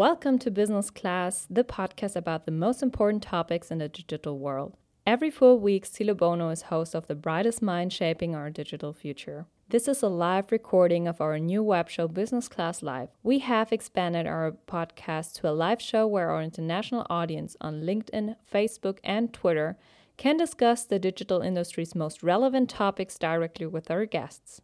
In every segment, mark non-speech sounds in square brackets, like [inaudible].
Welcome to Business Class, the podcast about the most important topics in the digital world. Every four weeks, Thilo Bono is host of The Brightest Mind Shaping Our Digital Future. This is a live recording of our new web show, Business Class Live. We have expanded our podcast to a live show where our international audience on LinkedIn, Facebook, and Twitter can discuss the digital industry's most relevant topics directly with our guests.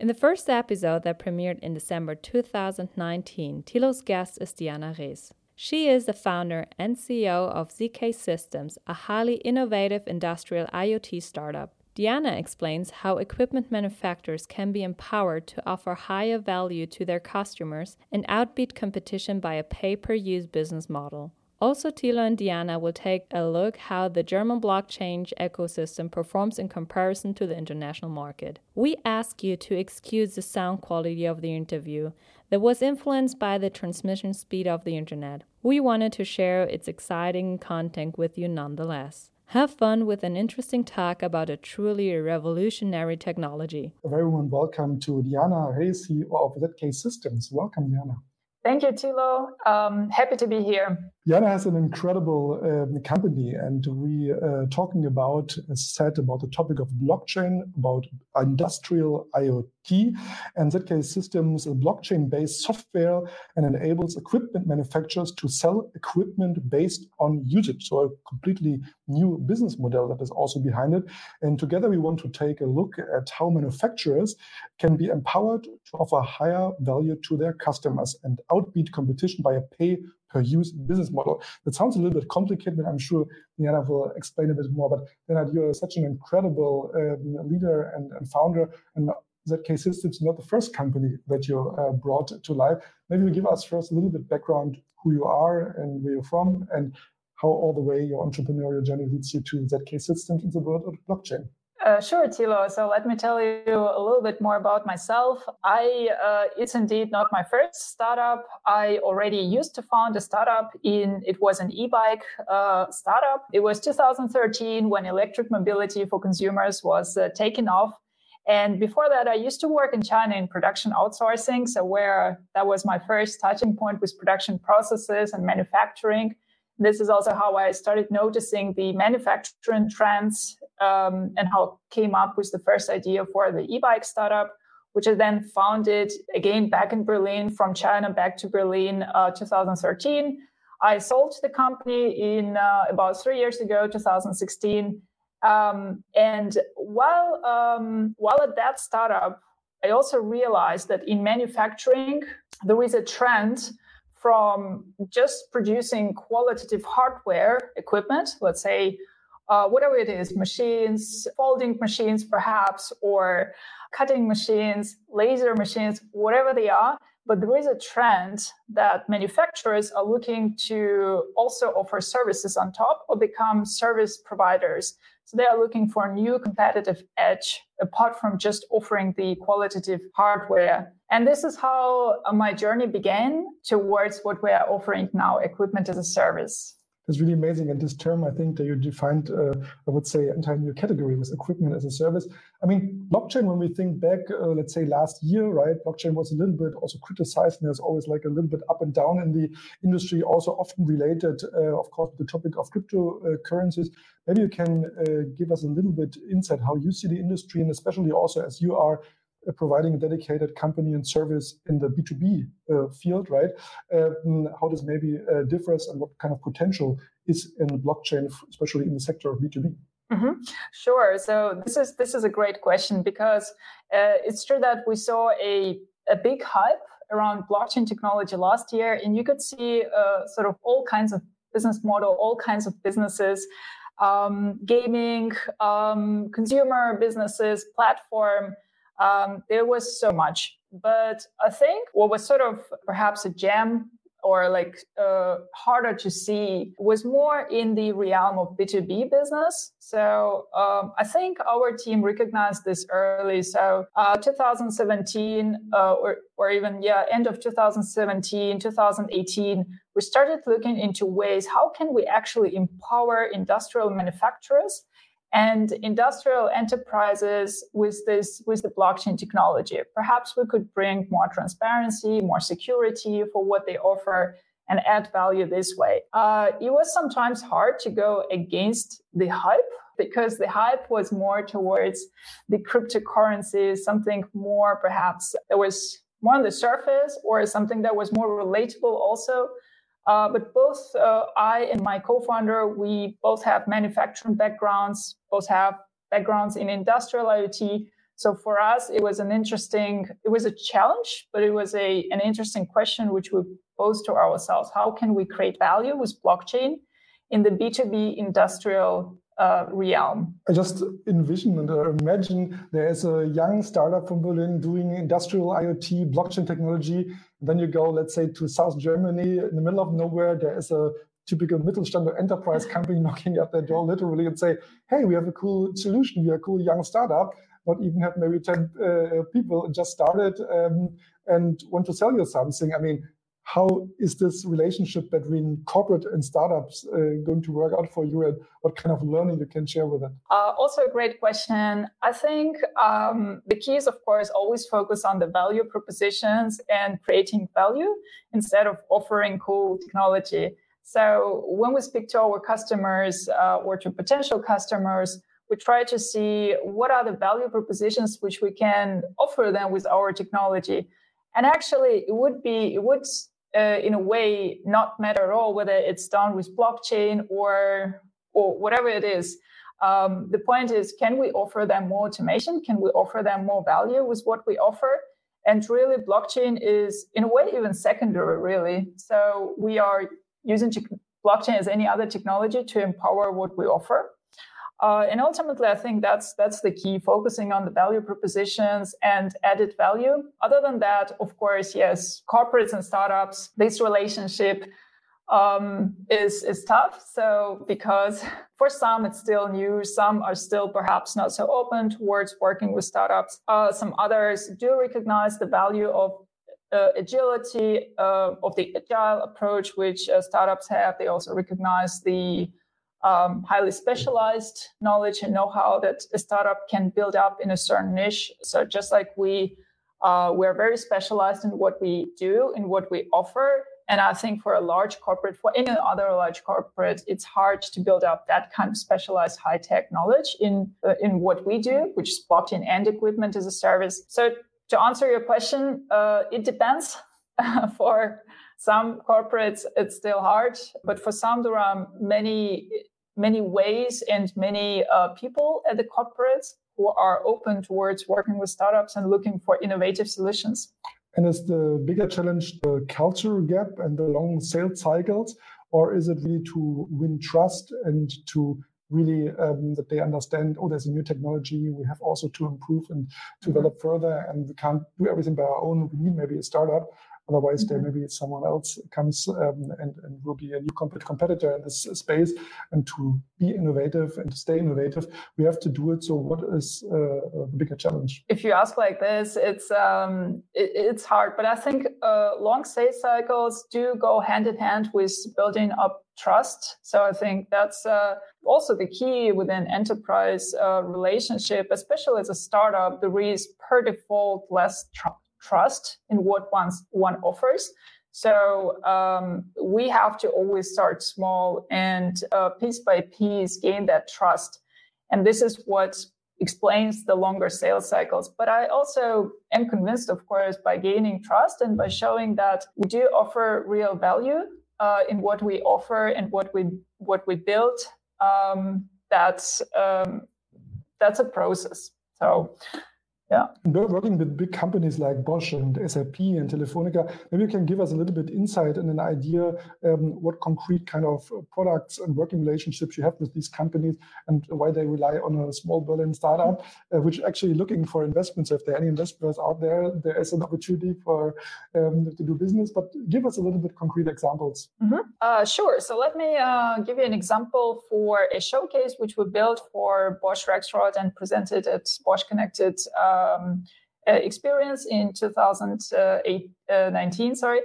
In the first episode that premiered in December 2019, Thilo's guest is Diana Rees. She is the founder and CEO of ZK Systems, a highly innovative industrial IoT startup. Diana explains how equipment manufacturers can be empowered to offer higher value to their customers and outbeat competition by a pay per use business model. Also, Thilo and Diana will take a look how the German blockchain ecosystem performs in comparison to the international market. We ask you to excuse the sound quality of the interview that was influenced by the transmission speed of the internet. We wanted to share its exciting content with you nonetheless. Have fun with an interesting talk about a truly revolutionary technology. A very warm welcome to Diana Rees, CEO of ZK Systems. Welcome, Diana. Thank you, Thilo. Um, happy to be here. Diana has an incredible uh, company, and we uh, talking about, as said, about the topic of blockchain, about industrial IoT, and ZK Systems a blockchain-based software and enables equipment manufacturers to sell equipment based on usage. So a completely new business model that is also behind it. And together we want to take a look at how manufacturers can be empowered to offer higher value to their customers and outbeat competition by a pay per use business model. That sounds a little bit complicated, but I'm sure Diana will explain a bit more. But Leonard, you're such an incredible um, leader and, and, founder, and ZK Systems not the first company that you uh, brought to life. Maybe you give us first a little bit background who you are and where you're from, and how all the way your entrepreneurial journey leads you to ZK Systems in the world of blockchain. Uh, sure, Thilo. So let me tell you a little bit more about myself. I uh, it's indeed not my first startup. I already used to found a startup in it was an e-bike uh, startup. It was 2013 when electric mobility for consumers was uh, taken off. And before that, I used to work in China in production outsourcing. So where that was my first touching point with production processes and manufacturing this is also how I started noticing the manufacturing trends um, and how came up with the first idea for the e-bike startup, which I then founded again back in Berlin from China back to Berlin, uh, 2013. I sold the company in uh, about three years ago, 2016. Um, and while um, while at that startup, I also realized that in manufacturing there is a trend from just producing qualitative hardware equipment, let's say, uh, whatever it is, machines, folding machines, perhaps, or cutting machines, laser machines, whatever they are. But there is a trend that manufacturers are looking to also offer services on top or become service providers. So they are looking for a new competitive edge apart from just offering the qualitative hardware. And this is how my journey began towards what we are offering now, equipment as a service. It's really amazing. And this term, I think that you defined, uh, I would say, entire new category with equipment as a service. I mean, blockchain, when we think back, uh, let's say last year, right? Blockchain was a little bit also criticized, and there's always like a little bit up and down in the industry, also often related, uh, of course, the topic of cryptocurrencies. Maybe you can uh, give us a little bit insight how you see the industry, and especially also as you are providing a dedicated company and service in the B2B uh, field, right? Um, how this maybe uh, differs and what kind of potential is in blockchain, especially in the sector of B2B? Mm-hmm. Sure. So this is this is a great question because uh, it's true that we saw a a big hype around blockchain technology last year, and you could see uh, sort of all kinds of business model, all kinds of businesses, um, gaming, um, consumer businesses, platform um, there was so much. But I think what was sort of perhaps a gem or like uh, harder to see was more in the realm of B2B business. So um, I think our team recognized this early. So uh, 2017 uh, or, or even, yeah, end of 2017, 2018, we started looking into ways how can we actually empower industrial manufacturers and industrial enterprises with this with the blockchain technology perhaps we could bring more transparency more security for what they offer and add value this way. Uh, it was sometimes hard to go against the hype because the hype was more towards the cryptocurrency, something more perhaps that was more on the surface or something that was more relatable also. Uh, but both uh, I and my co-founder, we both have manufacturing backgrounds, both have backgrounds in industrial IoT. So for us, it was an interesting, it was a challenge, but it was a an interesting question which we posed to ourselves: How can we create value with blockchain in the B two B industrial uh, realm. I just envision and imagine there is a young startup from Berlin doing industrial IoT blockchain technology. Then you go, let's say, to South Germany in the middle of nowhere. There is a typical Mittelstand enterprise company [laughs] knocking at their door literally and say, hey, we have a cool solution. We are a cool young startup. Not even have maybe 10 uh, people just started um, and want to sell you something. I mean, how is this relationship between corporate and startups uh, going to work out for you and what kind of learning you can share with it? Uh, also a great question. I think um, the key is of course always focus on the value propositions and creating value instead of offering cool technology. So when we speak to our customers uh, or to potential customers we try to see what are the value propositions which we can offer them with our technology and actually it would be it would uh, in a way not matter at all whether it's done with blockchain or or whatever it is. Um, the point is, can we offer them more automation? Can we offer them more value with what we offer? And really, blockchain is in a way even secondary, really. So we are using blockchain as any other technology to empower what we offer. Uh, and ultimately, I think that's that's the key: focusing on the value propositions and added value. Other than that, of course, yes, corporates and startups, this relationship um, is is tough. So because [laughs] for some it's still new, some are still perhaps not so open towards working with startups. Uh, some others do recognize the value of uh, agility uh, of the agile approach which uh, startups have. They also recognize the um, highly specialized knowledge and know-how that a startup can build up in a certain niche. So just like we uh, we're very specialized in what we do and what we offer. And I think for a large corporate, for any other large corporate, it's hard to build up that kind of specialized high tech knowledge in uh, in what we do, which is blockchain and equipment as a service. So to answer your question, uh, it depends. [laughs] for some corporates, it's still hard, but for are many many ways and many uh, people at the corporates who are open towards working with startups and looking for innovative solutions. And is the bigger challenge the cultural gap and the long sales cycles, or is it really to win trust and to really um, that they understand, oh, there's a new technology, we have also to improve and mm-hmm. develop further, and we can't do everything by our own. We need maybe a startup Otherwise, mm-hmm. there maybe someone else comes um, and, and will be a new competitor in this space. And to be innovative and to stay innovative, we have to do it. So, what is uh, the bigger challenge? If you ask like this, it's um, it, it's hard. But I think uh, long sales cycles do go hand in hand with building up trust. So I think that's uh, also the key within enterprise uh, relationship, especially as a startup. There is per default less trust trust in what one's, one offers. So um, we have to always start small and uh, piece by piece gain that trust. And this is what explains the longer sales cycles. But I also am convinced, of course, by gaining trust and by showing that we do offer real value uh, in what we offer and what we what we build. Um, that's um, that's a process. So yeah. We're working with big companies like Bosch and SAP and Telefonica. Maybe you can give us a little bit insight and an idea um, what concrete kind of products and working relationships you have with these companies and why they rely on a small Berlin startup, uh, which actually looking for investments. If there are any investors out there, there is an opportunity for um, to do business. But give us a little bit concrete examples. Mm-hmm. Uh, sure. So let me uh, give you an example for a showcase which we built for Bosch Rexroth and presented at Bosch Connected. Uh, um, uh, experience in 2019. Sorry.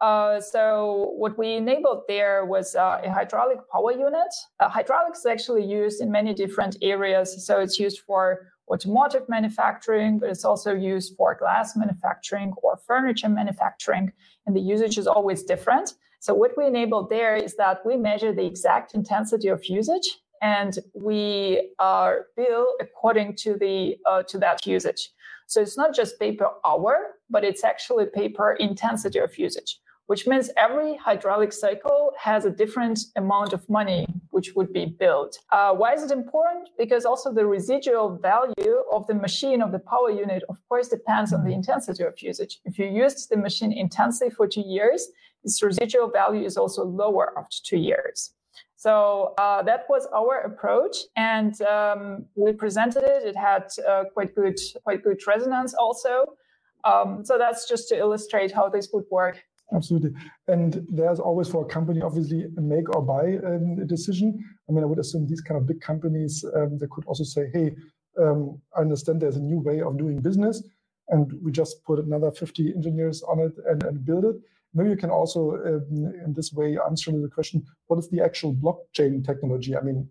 Uh, so what we enabled there was uh, a hydraulic power unit. Uh, hydraulics is actually used in many different areas. So it's used for automotive manufacturing, but it's also used for glass manufacturing or furniture manufacturing. And the usage is always different. So what we enabled there is that we measure the exact intensity of usage and we are bill according to the uh, to that usage. So it's not just pay per hour, but it's actually pay per intensity of usage, which means every hydraulic cycle has a different amount of money which would be billed. Uh, why is it important? Because also the residual value of the machine of the power unit, of course, depends on the mm-hmm. intensity of usage. If you used the machine intensely for two years, its residual value is also lower after two years. So uh, that was our approach, and um, we presented it. It had uh, quite good, quite good resonance also. Um, so that's just to illustrate how this would work. Absolutely, and there's always for a company obviously a make or buy um, decision. I mean, I would assume these kind of big companies um, they could also say, "Hey, um, I understand there's a new way of doing business, and we just put another 50 engineers on it and, and build it." Maybe you can also, um, in this way, answer the question: What is the actual blockchain technology? I mean,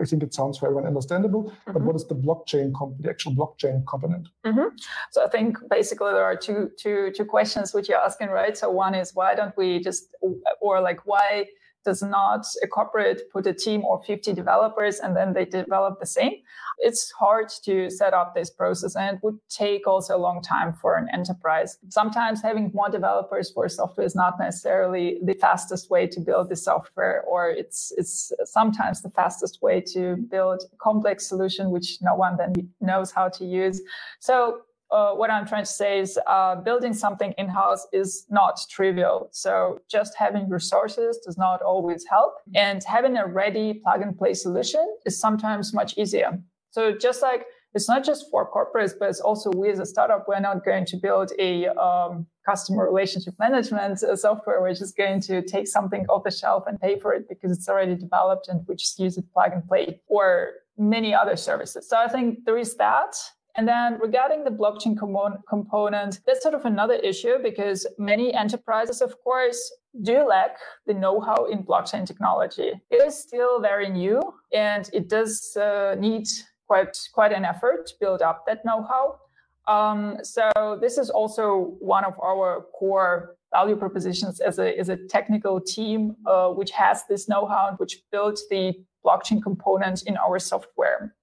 I think it sounds very understandable, mm-hmm. but what is the blockchain, comp- the actual blockchain component? Mm-hmm. So I think basically there are two, two, two questions which you're asking, right? So one is why don't we just, or like why does not a corporate put a team or 50 developers and then they develop the same. It's hard to set up this process and it would take also a long time for an enterprise. Sometimes having more developers for software is not necessarily the fastest way to build the software, or it's, it's sometimes the fastest way to build a complex solution which no one then knows how to use. So uh, what I'm trying to say is uh, building something in house is not trivial. So just having resources does not always help. And having a ready plug and play solution is sometimes much easier. So just like it's not just for corporates, but it's also we as a startup, we're not going to build a um, customer relationship management uh, software. We're just going to take something off the shelf and pay for it because it's already developed and we just use it plug and play or many other services. So I think there is that. And then regarding the blockchain com- component, that's sort of another issue because many enterprises, of course, do lack the know-how in blockchain technology. It is still very new and it does uh, need quite quite an effort to build up that know-how. Um, so this is also one of our core value propositions as a as a technical team uh, which has this know-how and which built the blockchain component in our software.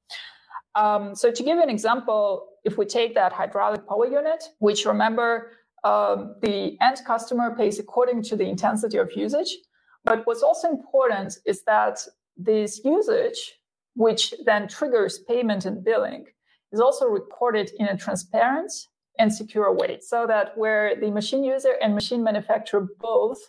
Um, so to give an example, if we take that hydraulic power unit, which remember um, the end customer pays according to the intensity of usage. But what's also important is that this usage, which then triggers payment and billing, is also recorded in a transparent and secure way so that where the machine user and machine manufacturer both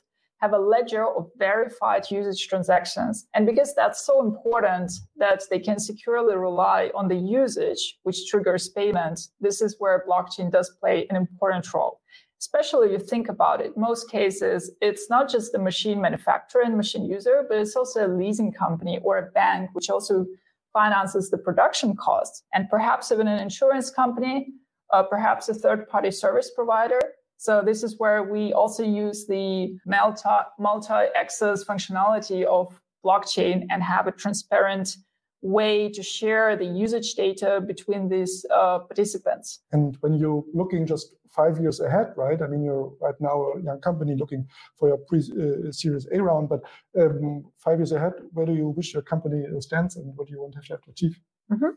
have a ledger of verified usage transactions. And because that's so important that they can securely rely on the usage, which triggers payment, this is where blockchain does play an important role. Especially if you think about it, most cases, it's not just the machine manufacturer and machine user, but it's also a leasing company or a bank, which also finances the production costs. And perhaps even an insurance company, uh, perhaps a third party service provider so this is where we also use the multi, multi-access functionality of blockchain and have a transparent way to share the usage data between these uh, participants. And when you're looking just five years ahead, right? I mean, you're right now a young company looking for your pre-series uh, A round, but um, five years ahead, where do you wish your company stands and what do you want to have to achieve? Mm-hmm.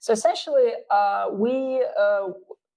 So essentially, uh, we uh,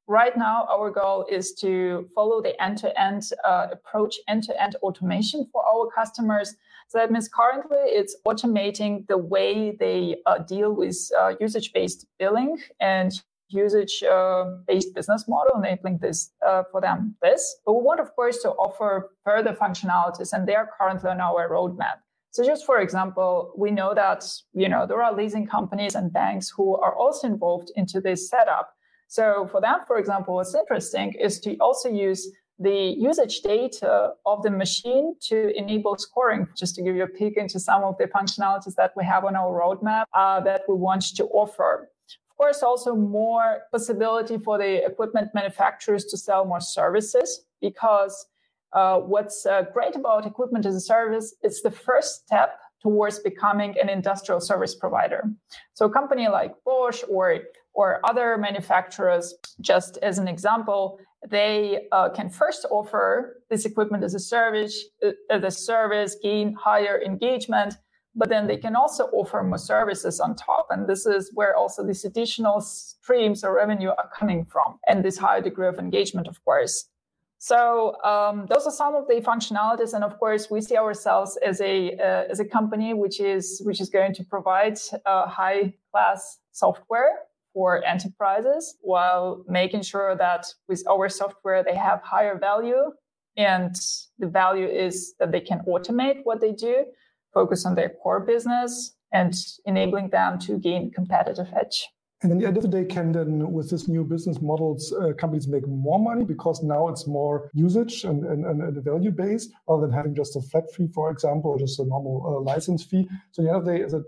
right now our goal is to follow the end-to-end uh, approach end-to-end automation for our customers. So that means currently it's automating the way they uh, deal with uh, usage-based billing and usage-based business model enabling this uh, for them. This but we want of course to offer further functionalities and they are currently on our roadmap. So just for example, we know that, you know, there are leasing companies and banks who are also involved into this setup. So for that, for example, what's interesting is to also use the usage data of the machine to enable scoring, just to give you a peek into some of the functionalities that we have on our roadmap uh, that we want to offer. Of course, also more possibility for the equipment manufacturers to sell more services because uh, what's uh, great about equipment as a service, it's the first step towards becoming an industrial service provider. So a company like Bosch or or other manufacturers, just as an example, they uh, can first offer this equipment as a service, uh, as a service, gain higher engagement, but then they can also offer more services on top. And this is where also these additional streams of revenue are coming from, and this higher degree of engagement, of course. So um, those are some of the functionalities, and of course, we see ourselves as a uh, as a company which is which is going to provide uh, high class software for enterprises while making sure that with our software they have higher value and the value is that they can automate what they do focus on their core business and enabling them to gain competitive edge and at the end of the day, can then with this new business models, uh, companies make more money because now it's more usage and, and, and value based rather than having just a flat fee, for example, or just a normal uh, license fee. So at the end of the day, is it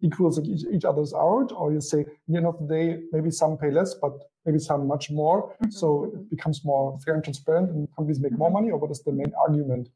equals each, each other's out, or you say, you know, they maybe some pay less, but maybe some much more. Mm-hmm. So it becomes more fair and transparent, and companies make more mm-hmm. money. Or what is the main argument?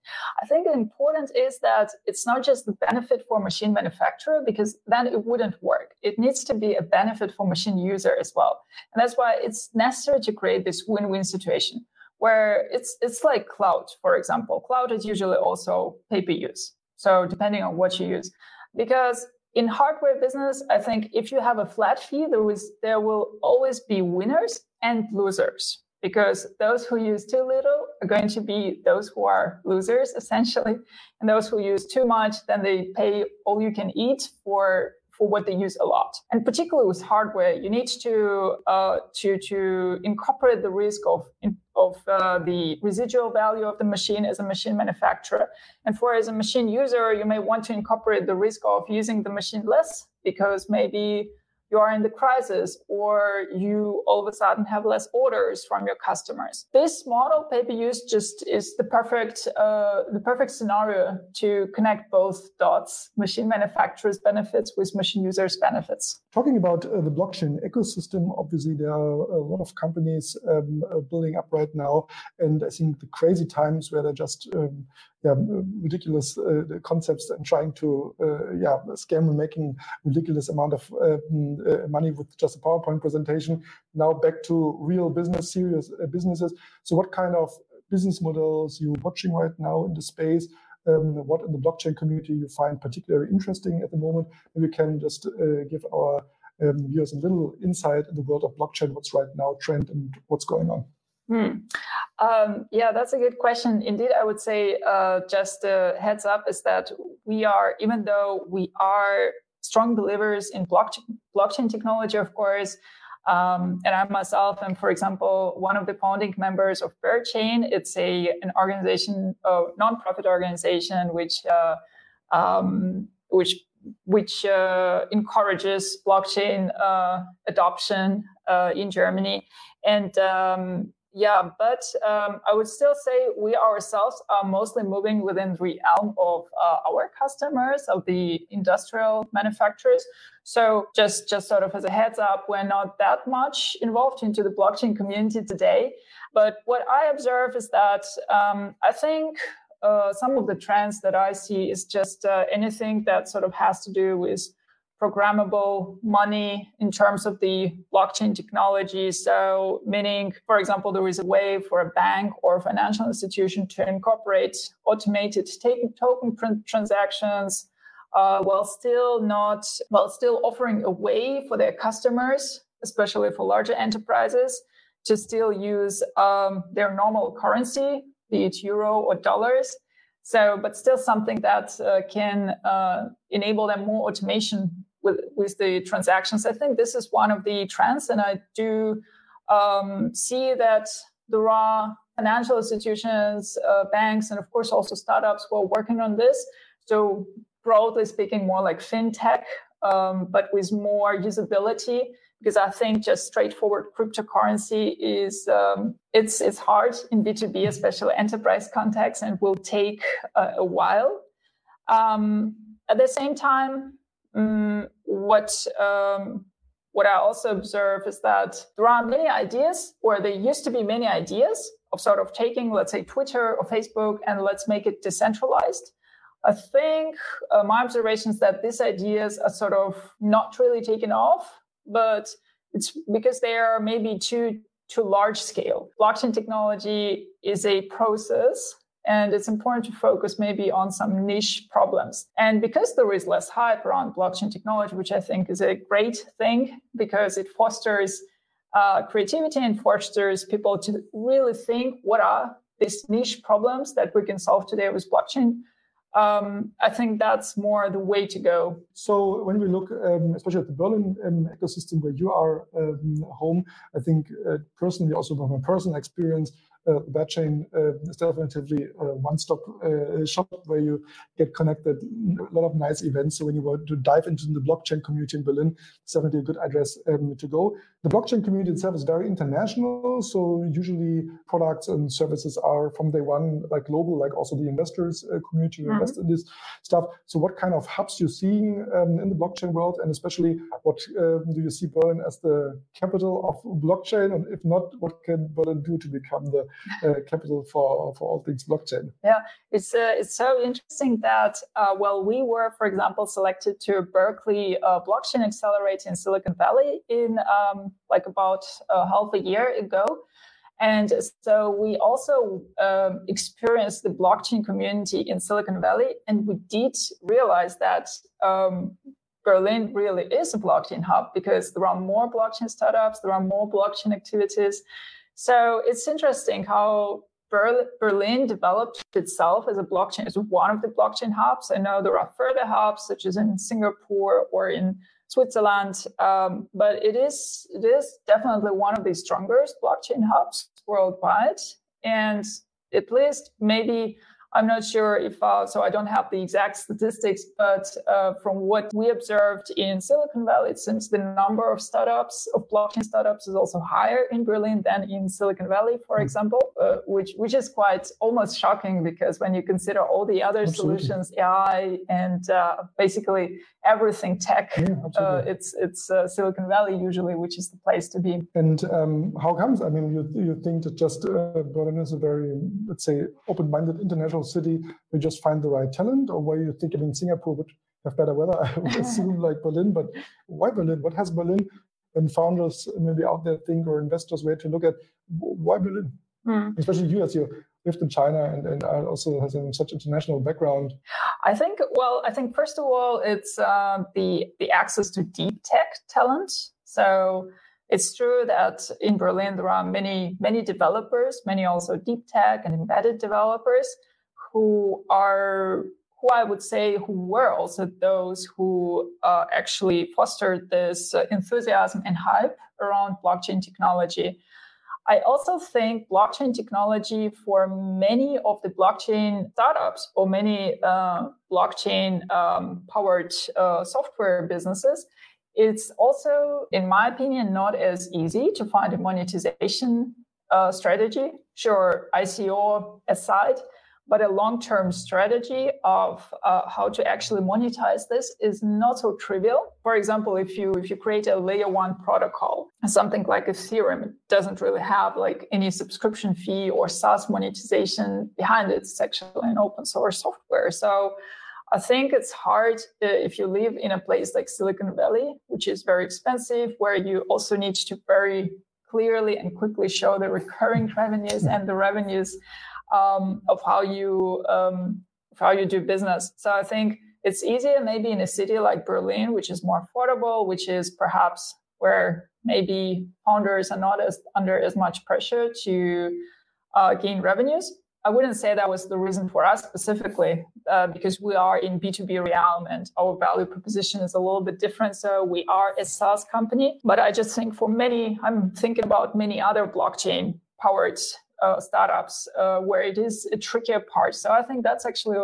I think the important is that it's not just the benefit for machine manufacturer, because then it wouldn't work. It needs to be a benefit for machine user as well, and that's why it's necessary to create this win-win situation where it's it's like cloud, for example. Cloud is usually also pay per use. So depending on what you use, because in hardware business, I think if you have a flat fee, there was there will always be winners and losers because those who use too little are going to be those who are losers essentially, and those who use too much, then they pay all you can eat for for what they use a lot. And particularly with hardware, you need to uh, to to incorporate the risk of of uh, the residual value of the machine as a machine manufacturer. And for as a machine user, you may want to incorporate the risk of using the machine less because maybe you are in the crisis or you all of a sudden have less orders from your customers. This model pay per use just is the perfect uh, the perfect scenario to connect both dots: machine manufacturers' benefits with machine users' benefits. Talking about uh, the blockchain ecosystem, obviously there are a lot of companies um, uh, building up right now, and I think the crazy times where they're just um, yeah, ridiculous uh, concepts and trying to uh, yeah scam and making ridiculous amount of um, uh, money with just a PowerPoint presentation. Now back to real business, serious uh, businesses. So, what kind of business models you watching right now in the space? Um, what in the blockchain community you find particularly interesting at the moment? Maybe we can just uh, give our um, viewers a little insight in the world of blockchain. What's right now trend and what's going on? Hmm. Um, yeah, that's a good question. Indeed, I would say uh, just a heads up is that we are, even though we are strong believers in blockchain, blockchain technology, of course, um, and I myself am, for example, one of the founding members of BearChain. It's a an organization, a nonprofit organization, which uh, um, which which uh, encourages blockchain uh, adoption uh, in Germany. And um, yeah, but um, I would still say we ourselves are mostly moving within the realm of uh, our customers, of the industrial manufacturers. So just just sort of as a heads up, we're not that much involved into the blockchain community today. But what I observe is that um, I think uh, some of the trends that I see is just uh, anything that sort of has to do with programmable money in terms of the blockchain technology. So, meaning, for example, there is a way for a bank or a financial institution to incorporate automated token transactions uh, while still not, while still offering a way for their customers, especially for larger enterprises, to still use um, their normal currency, be it euro or dollars. So, but still something that uh, can uh, enable them more automation with with the transactions. I think this is one of the trends, and I do um, see that there are financial institutions, uh, banks, and of course also startups who are working on this. So broadly speaking, more like fintech, um, but with more usability. Because I think just straightforward cryptocurrency is um, it's it's hard in B two B, especially enterprise context, and will take uh, a while. Um, at the same time, um, what um, what I also observe is that there are many ideas, or there used to be many ideas of sort of taking, let's say, Twitter or Facebook, and let's make it decentralized. I think uh, my observation is that these ideas are sort of not really taken off, but it's because they are maybe too too large scale. Blockchain technology is a process and it's important to focus maybe on some niche problems. And because there is less hype around blockchain technology, which I think is a great thing because it fosters uh, creativity and fosters people to really think what are these niche problems that we can solve today with blockchain um, I think that's more the way to go. So when we look, um, especially at the Berlin um, ecosystem where you are um, home, I think uh, personally, also from my personal experience, uh, chain uh, is definitely a one-stop uh, shop where you get connected. A lot of nice events. So when you want to dive into the blockchain community in Berlin, it's definitely a good address um, to go. The blockchain community itself is very international. So usually products and services are from day one like global, like also the investors uh, community mm-hmm. invest in this stuff. So what kind of hubs you're seeing um, in the blockchain world, and especially what um, do you see Berlin as the capital of blockchain? And if not, what can Berlin do to become the uh, capital for for all things blockchain. Yeah, it's uh, it's so interesting that uh, well, we were, for example, selected to Berkeley uh, Blockchain Accelerator in Silicon Valley in um, like about uh, half a year ago. And so we also um, experienced the blockchain community in Silicon Valley, and we did realize that um, Berlin really is a blockchain hub because there are more blockchain startups, there are more blockchain activities. So it's interesting how Berlin developed itself as a blockchain, as one of the blockchain hubs. I know there are further hubs, such as in Singapore or in Switzerland, um, but it is it is definitely one of the strongest blockchain hubs worldwide. And at least maybe I'm not sure if, uh, so I don't have the exact statistics, but uh, from what we observed in Silicon Valley, it seems the number of startups, of blockchain startups, is also higher in Berlin than in Silicon Valley, for hmm. example, uh, which which is quite almost shocking because when you consider all the other Absolutely. solutions, AI and uh, basically everything tech, yeah, uh, it's it's uh, Silicon Valley usually, which is the place to be. And um, how comes? I mean, you you think that just Berlin is a very let's say open-minded international city, we just find the right talent, or where you think, I mean, Singapore would have better weather, [laughs] I would [laughs] assume, like Berlin, but why Berlin? What has Berlin? And founders maybe out there think, or investors, where to look at why Berlin? Mm. Especially you, as you lived in China and, and also has such international background. I think, well, I think first of all, it's uh, the the access to deep tech talent. So it's true that in Berlin there are many many developers, many also deep tech and embedded developers who are who I would say who were also those who uh, actually fostered this uh, enthusiasm and hype around blockchain technology. I also think blockchain technology for many of the blockchain startups or many uh, blockchain um, powered uh, software businesses, it's also, in my opinion, not as easy to find a monetization uh, strategy. Sure, ICO aside, but a long-term strategy of uh, how to actually monetize this is not so trivial. For example, if you if you create a layer one protocol, something like Ethereum, it doesn't really have like any subscription fee or SaaS monetization behind it. It's actually an open source software. So I think it's hard uh, if you live in a place like Silicon Valley, which is very expensive, where you also need to very clearly and quickly show the recurring revenues and the revenues um, of how you um, of how you do business. So I think it's easier maybe in a city like Berlin, which is more affordable, which is perhaps where maybe founders are not as under as much pressure to uh, gain revenues. I wouldn't say that was the reason for us specifically, uh, because we are in B2B realm and our value proposition is a little bit different. So we are a SaaS company, but I just think for many, I'm thinking about many other blockchain powered uh, startups uh, where it is a trickier part. So I think that's actually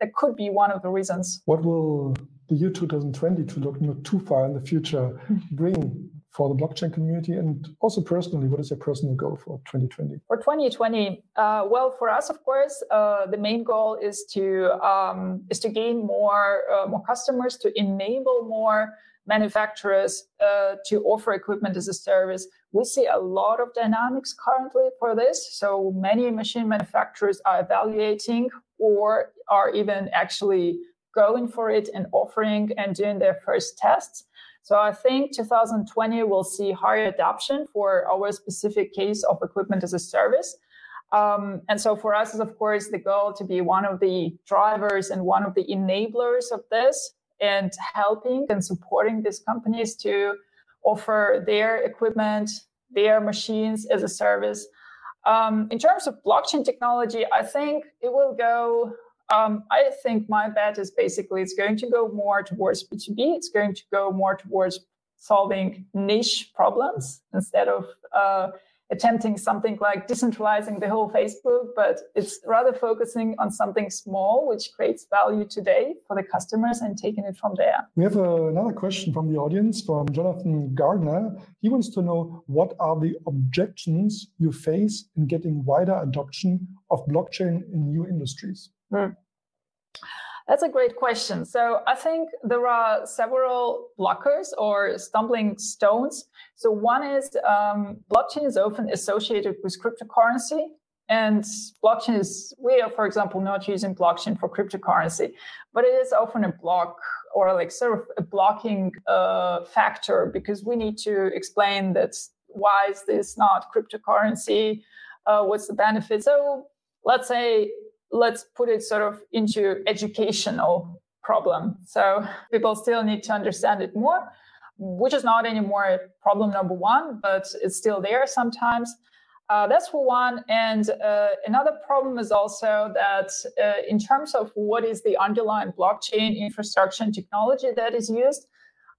that could be one of the reasons. What will the year 2020, to look not too far in the future, [laughs] bring for the blockchain community and also personally what is your personal goal for 2020 for 2020 uh, well for us of course uh, the main goal is to um, is to gain more uh, more customers to enable more manufacturers uh, to offer equipment as a service. We see a lot of dynamics currently for this. So many machine manufacturers are evaluating or are even actually going for it and offering and doing their first tests. So I think 2020 will see higher adoption for our specific case of equipment as a service. Um, and so for us is of course the goal to be one of the drivers and one of the enablers of this and helping and supporting these companies to offer their equipment, their machines as a service. Um, in terms of blockchain technology, I think it will go. Um, I think my bet is basically it's going to go more towards B2B. It's going to go more towards solving niche problems instead of uh, attempting something like decentralizing the whole Facebook, but it's rather focusing on something small, which creates value today for the customers and taking it from there. We have uh, another question from the audience from Jonathan Gardner. He wants to know what are the objections you face in getting wider adoption of blockchain in new industries? Hmm. That's a great question. So I think there are several blockers or stumbling stones. So one is um, blockchain is often associated with cryptocurrency. And blockchain is, we are, for example, not using blockchain for cryptocurrency, but it is often a block or like sort of a blocking uh, factor because we need to explain that why is this not cryptocurrency? Uh, what's the benefit? So let's say let's put it sort of into educational problem. So people still need to understand it more, which is not anymore problem number one, but it's still there sometimes. Uh, that's for one. And uh, another problem is also that uh, in terms of what is the underlying blockchain infrastructure and technology that is used,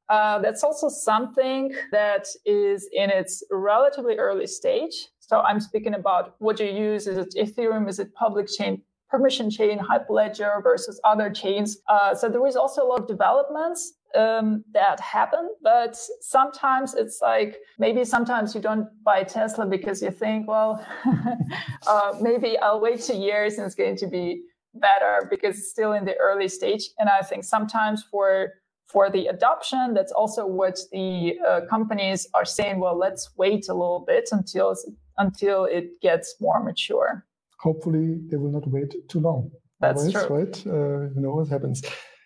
uh, that's also something that is in its relatively early stage. So I'm speaking about what you use. Is it Ethereum? Is it public chain permission chain, Hyperledger versus other chains. Uh, so there is also a lot of developments um, that happen, but sometimes it's like maybe sometimes you don't buy Tesla because you think, well, [laughs] uh, maybe I'll wait two years and it's going to be better because it's still in the early stage. And I think sometimes for for the adoption, that's also what the uh, companies are saying. Well, let's wait a little bit until until it gets more mature hopefully they will not wait too long. That's true. right? Uh, you know what happens.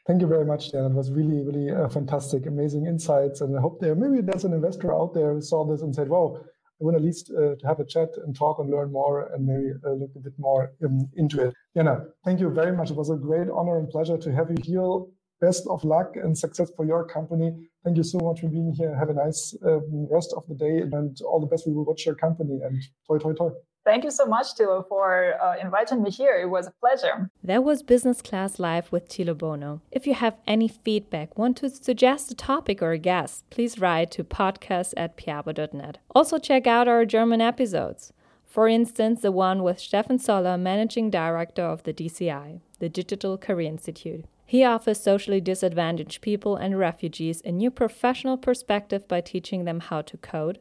Thank you very much, Dan. It was really, really uh, fantastic, amazing insights. And I hope there maybe there's an investor out there who saw this and said, "Wow, I want at least uh, to have a chat and talk and learn more and maybe uh, look a bit more um, into it." Jana, thank you very much. It was a great honor and pleasure to have you here. Best of luck and success for your company. Thank you so much for being here. Have a nice um, rest of the day and all the best. We will watch your company and toi toi toi. Thank you so much, Thilo, for uh, inviting me here. It was a pleasure. That was Business Class Live with Thilo Bono. If you have any feedback, want to suggest a topic or a guest, please write to podcast at piabo.net. Also, check out our German episodes. For instance, the one with Stefan Soller, Managing Director of the DCI, the Digital Career Institute. He offers socially disadvantaged people and refugees a new professional perspective by teaching them how to code,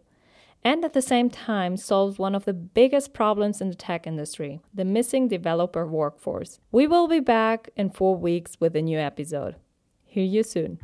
and at the same time solves one of the biggest problems in the tech industry the missing developer workforce. We will be back in four weeks with a new episode. Hear you soon.